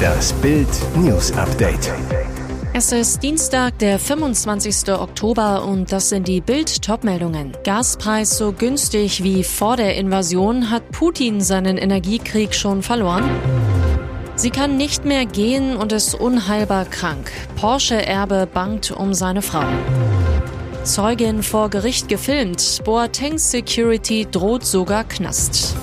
Das Bild News Update. Es ist Dienstag, der 25. Oktober und das sind die Bild-Top-Meldungen. Gaspreis so günstig wie vor der Invasion hat Putin seinen Energiekrieg schon verloren. Sie kann nicht mehr gehen und ist unheilbar krank. Porsche-Erbe bangt um seine Frau. Zeugin vor Gericht gefilmt. Boateng Security droht sogar Knast.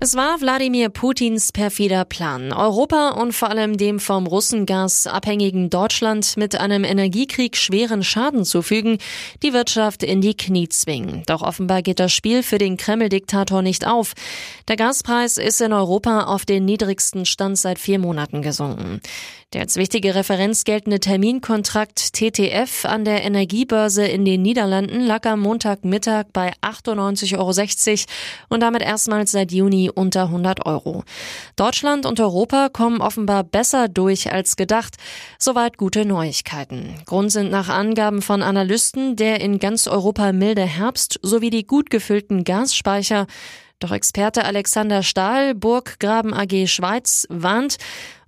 Es war Wladimir Putins perfider Plan, Europa und vor allem dem vom Russengas abhängigen Deutschland mit einem Energiekrieg schweren Schaden zufügen, die Wirtschaft in die Knie zwingen. Doch offenbar geht das Spiel für den Kreml-Diktator nicht auf. Der Gaspreis ist in Europa auf den niedrigsten Stand seit vier Monaten gesunken. Der als wichtige Referenz geltende Terminkontrakt TTF an der Energiebörse in den Niederlanden lag am Montagmittag bei 98,60 Euro und damit erstmals seit Juni unter 100 Euro. Deutschland und Europa kommen offenbar besser durch als gedacht. Soweit gute Neuigkeiten. Grund sind nach Angaben von Analysten der in ganz Europa milde Herbst sowie die gut gefüllten Gasspeicher. Doch Experte Alexander Stahl, Burggraben AG Schweiz, warnt,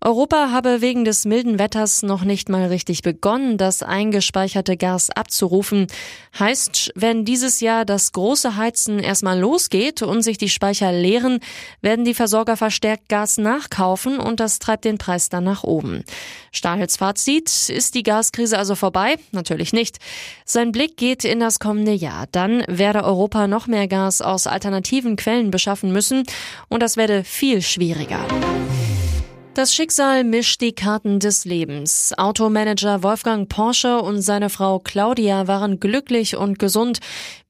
Europa habe wegen des milden Wetters noch nicht mal richtig begonnen, das eingespeicherte Gas abzurufen. Heißt, wenn dieses Jahr das große Heizen erstmal losgeht und sich die Speicher leeren, werden die Versorger verstärkt Gas nachkaufen und das treibt den Preis dann nach oben. Stahls Fazit, ist die Gaskrise also vorbei? Natürlich nicht. Sein Blick geht in das kommende Jahr. Dann werde Europa noch mehr Gas aus alternativen Quellen beschaffen müssen und das werde viel schwieriger. Das Schicksal mischt die Karten des Lebens. Automanager Wolfgang Porsche und seine Frau Claudia waren glücklich und gesund,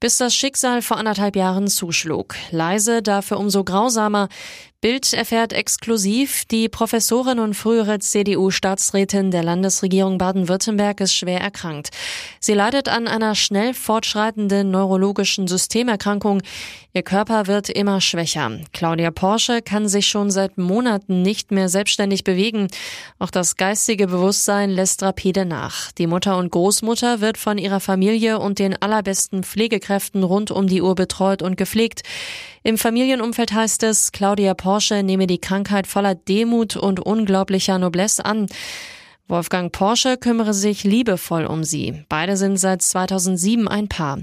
bis das Schicksal vor anderthalb Jahren zuschlug. Leise, dafür umso grausamer. Bild erfährt exklusiv, die Professorin und frühere CDU-Staatsrätin der Landesregierung Baden-Württemberg ist schwer erkrankt. Sie leidet an einer schnell fortschreitenden neurologischen Systemerkrankung. Ihr Körper wird immer schwächer. Claudia Porsche kann sich schon seit Monaten nicht mehr selbstständig bewegen. Auch das geistige Bewusstsein lässt rapide nach. Die Mutter und Großmutter wird von ihrer Familie und den allerbesten Pflegekräften rund um die Uhr betreut und gepflegt. Im Familienumfeld heißt es, Claudia Porsche nehme die Krankheit voller Demut und unglaublicher Noblesse an. Wolfgang Porsche kümmere sich liebevoll um sie. Beide sind seit 2007 ein Paar.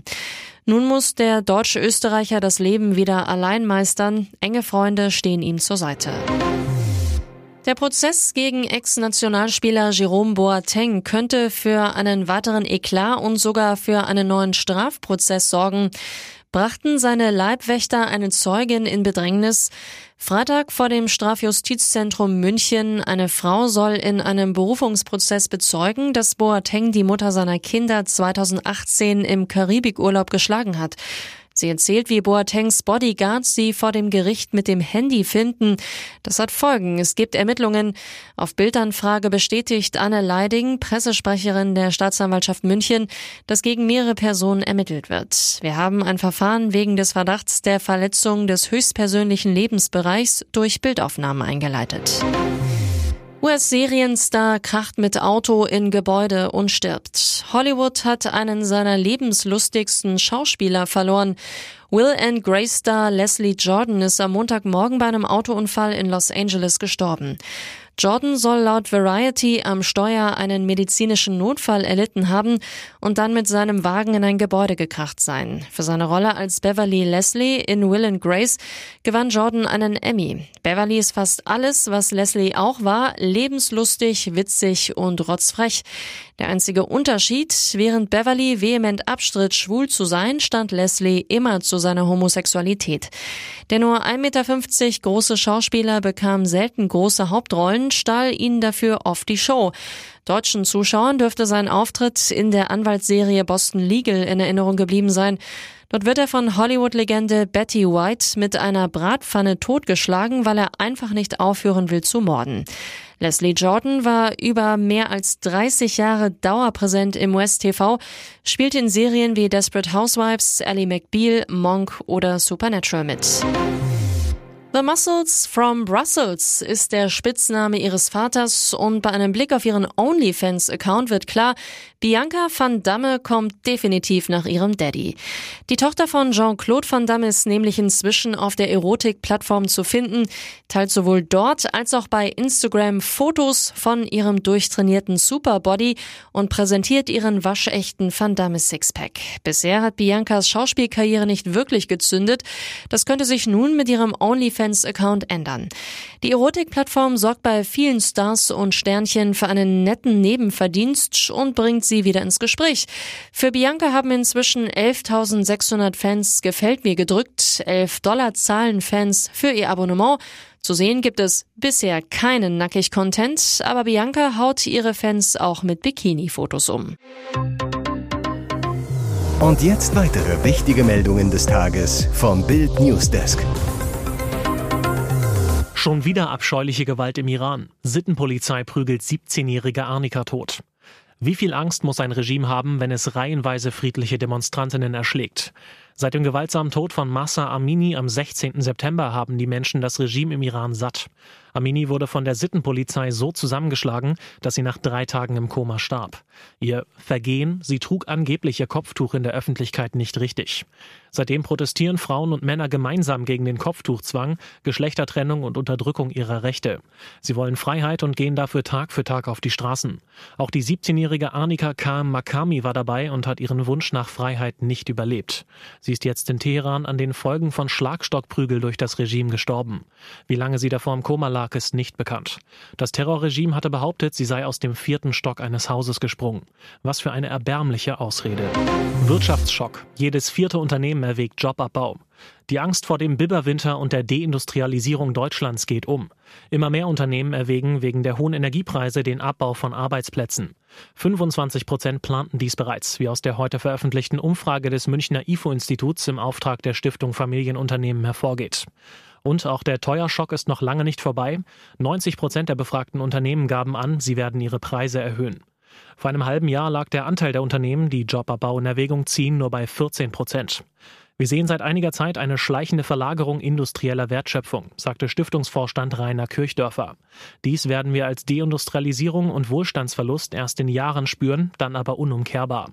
Nun muss der deutsche Österreicher das Leben wieder allein meistern. Enge Freunde stehen ihm zur Seite. Der Prozess gegen Ex-Nationalspieler Jerome Boateng könnte für einen weiteren Eklat und sogar für einen neuen Strafprozess sorgen brachten seine Leibwächter eine Zeugin in Bedrängnis. Freitag vor dem Strafjustizzentrum München. Eine Frau soll in einem Berufungsprozess bezeugen, dass Boateng die Mutter seiner Kinder 2018 im Karibikurlaub geschlagen hat. Sie erzählt, wie Boatengs Bodyguards sie vor dem Gericht mit dem Handy finden. Das hat Folgen. Es gibt Ermittlungen. Auf Bildanfrage bestätigt Anne Leiding, Pressesprecherin der Staatsanwaltschaft München, dass gegen mehrere Personen ermittelt wird. Wir haben ein Verfahren wegen des Verdachts der Verletzung des höchstpersönlichen Lebensbereichs durch Bildaufnahmen eingeleitet. US-Serienstar kracht mit Auto in Gebäude und stirbt. Hollywood hat einen seiner lebenslustigsten Schauspieler verloren. Will and Grace Star Leslie Jordan ist am Montagmorgen bei einem Autounfall in Los Angeles gestorben. Jordan soll laut Variety am Steuer einen medizinischen Notfall erlitten haben und dann mit seinem Wagen in ein Gebäude gekracht sein. Für seine Rolle als Beverly Leslie in Will and Grace gewann Jordan einen Emmy. Beverly ist fast alles, was Leslie auch war, lebenslustig, witzig und rotzfrech. Der einzige Unterschied, während Beverly vehement abstritt, schwul zu sein, stand Leslie immer zu seiner Homosexualität. Der nur 1,50 Meter große Schauspieler bekam selten große Hauptrollen, stahl ihnen dafür oft die Show. Deutschen Zuschauern dürfte sein Auftritt in der Anwaltsserie Boston Legal in Erinnerung geblieben sein. Dort wird er von Hollywood-Legende Betty White mit einer Bratpfanne totgeschlagen, weil er einfach nicht aufhören will zu morden. Leslie Jordan war über mehr als 30 Jahre dauerpräsent im West TV, spielte in Serien wie Desperate Housewives, Ellie McBeal, Monk oder Supernatural mit. The Muscles from Brussels ist der Spitzname ihres Vaters und bei einem Blick auf ihren OnlyFans-Account wird klar, Bianca van Damme kommt definitiv nach ihrem Daddy. Die Tochter von Jean-Claude van Damme ist nämlich inzwischen auf der Erotik-Plattform zu finden, teilt sowohl dort als auch bei Instagram Fotos von ihrem durchtrainierten Superbody und präsentiert ihren waschechten Van Damme Sixpack. Bisher hat Biancas Schauspielkarriere nicht wirklich gezündet. Das könnte sich nun mit ihrem OnlyFans OnlyFans-Account ändern. Die Erotikplattform sorgt bei vielen Stars und Sternchen für einen netten Nebenverdienst und bringt sie wieder ins Gespräch. Für Bianca haben inzwischen 11.600 Fans gefällt mir gedrückt, 11 Dollar zahlen Fans für ihr Abonnement. Zu sehen gibt es bisher keinen Nackig-Content, aber Bianca haut ihre Fans auch mit Bikini-Fotos um. Und jetzt weitere wichtige Meldungen des Tages vom Bild Newsdesk. Schon wieder abscheuliche Gewalt im Iran. Sittenpolizei prügelt 17-jährige Arnika tot. Wie viel Angst muss ein Regime haben, wenn es reihenweise friedliche Demonstrantinnen erschlägt? Seit dem gewaltsamen Tod von Massa Amini am 16. September haben die Menschen das Regime im Iran satt. Amini wurde von der Sittenpolizei so zusammengeschlagen, dass sie nach drei Tagen im Koma starb. Ihr Vergehen, sie trug angeblich ihr Kopftuch in der Öffentlichkeit nicht richtig. Seitdem protestieren Frauen und Männer gemeinsam gegen den Kopftuchzwang, Geschlechtertrennung und Unterdrückung ihrer Rechte. Sie wollen Freiheit und gehen dafür Tag für Tag auf die Straßen. Auch die 17-jährige Arnika Kam Makami war dabei und hat ihren Wunsch nach Freiheit nicht überlebt. Sie ist jetzt in Teheran an den Folgen von Schlagstockprügel durch das Regime gestorben. Wie lange sie davor im Koma lag, ist nicht bekannt. Das Terrorregime hatte behauptet, sie sei aus dem vierten Stock eines Hauses gesprungen. Was für eine erbärmliche Ausrede. Wirtschaftsschock. Jedes vierte Unternehmen erwägt Jobabbau. Die Angst vor dem Biberwinter und der Deindustrialisierung Deutschlands geht um. Immer mehr Unternehmen erwägen wegen der hohen Energiepreise den Abbau von Arbeitsplätzen. 25 Prozent planten dies bereits, wie aus der heute veröffentlichten Umfrage des Münchner IFO-Instituts im Auftrag der Stiftung Familienunternehmen hervorgeht. Und auch der Teuerschock ist noch lange nicht vorbei. 90 Prozent der befragten Unternehmen gaben an, sie werden ihre Preise erhöhen. Vor einem halben Jahr lag der Anteil der Unternehmen, die Jobabbau in Erwägung ziehen, nur bei 14 Prozent. Wir sehen seit einiger Zeit eine schleichende Verlagerung industrieller Wertschöpfung, sagte Stiftungsvorstand Rainer Kirchdörfer. Dies werden wir als Deindustrialisierung und Wohlstandsverlust erst in Jahren spüren, dann aber unumkehrbar.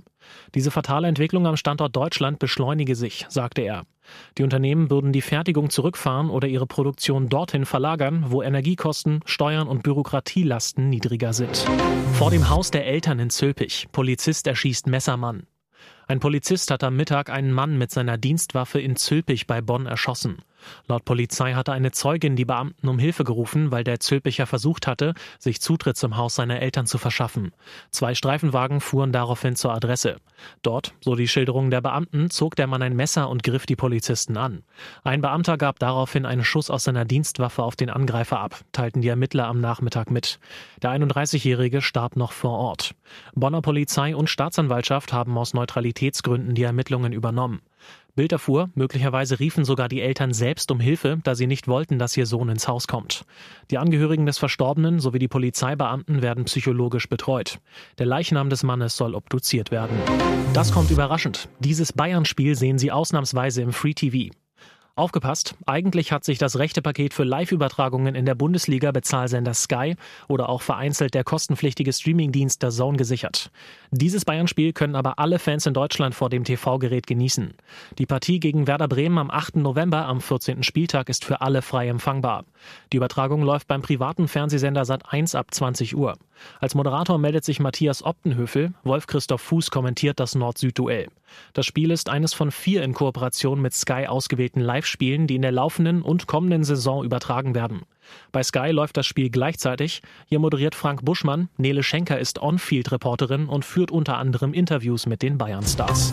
Diese fatale Entwicklung am Standort Deutschland beschleunige sich, sagte er. Die Unternehmen würden die Fertigung zurückfahren oder ihre Produktion dorthin verlagern, wo Energiekosten, Steuern und Bürokratielasten niedriger sind. Vor dem Haus der Eltern in Zülpich. Polizist erschießt Messermann. Ein Polizist hat am Mittag einen Mann mit seiner Dienstwaffe in Zülpich bei Bonn erschossen. Laut Polizei hatte eine Zeugin die Beamten um Hilfe gerufen, weil der Zülpicher versucht hatte, sich Zutritt zum Haus seiner Eltern zu verschaffen. Zwei Streifenwagen fuhren daraufhin zur Adresse. Dort, so die Schilderung der Beamten, zog der Mann ein Messer und griff die Polizisten an. Ein Beamter gab daraufhin einen Schuss aus seiner Dienstwaffe auf den Angreifer ab, teilten die Ermittler am Nachmittag mit. Der 31-Jährige starb noch vor Ort. Bonner Polizei und Staatsanwaltschaft haben aus Neutralitätsgründen die Ermittlungen übernommen. Bild erfuhr, möglicherweise riefen sogar die Eltern selbst um Hilfe, da sie nicht wollten, dass ihr Sohn ins Haus kommt. Die Angehörigen des Verstorbenen sowie die Polizeibeamten werden psychologisch betreut. Der Leichnam des Mannes soll obduziert werden. Das kommt überraschend. Dieses Bayern-Spiel sehen Sie ausnahmsweise im Free TV. Aufgepasst, eigentlich hat sich das rechte Paket für Live-Übertragungen in der Bundesliga Bezahlsender Sky oder auch vereinzelt der kostenpflichtige Streamingdienst der Zone gesichert. Dieses Bayern-Spiel können aber alle Fans in Deutschland vor dem TV-Gerät genießen. Die Partie gegen Werder Bremen am 8. November am 14. Spieltag ist für alle frei empfangbar. Die Übertragung läuft beim privaten Fernsehsender Sat1 ab 20 Uhr. Als Moderator meldet sich Matthias Optenhöfel, Wolf-Christoph Fuß kommentiert das Nord-Süd-Duell. Das Spiel ist eines von vier in Kooperation mit Sky ausgewählten Live-Spielen, die in der laufenden und kommenden Saison übertragen werden. Bei Sky läuft das Spiel gleichzeitig. Hier moderiert Frank Buschmann, Nele Schenker ist On-Field-Reporterin und führt unter anderem Interviews mit den Bayern-Stars.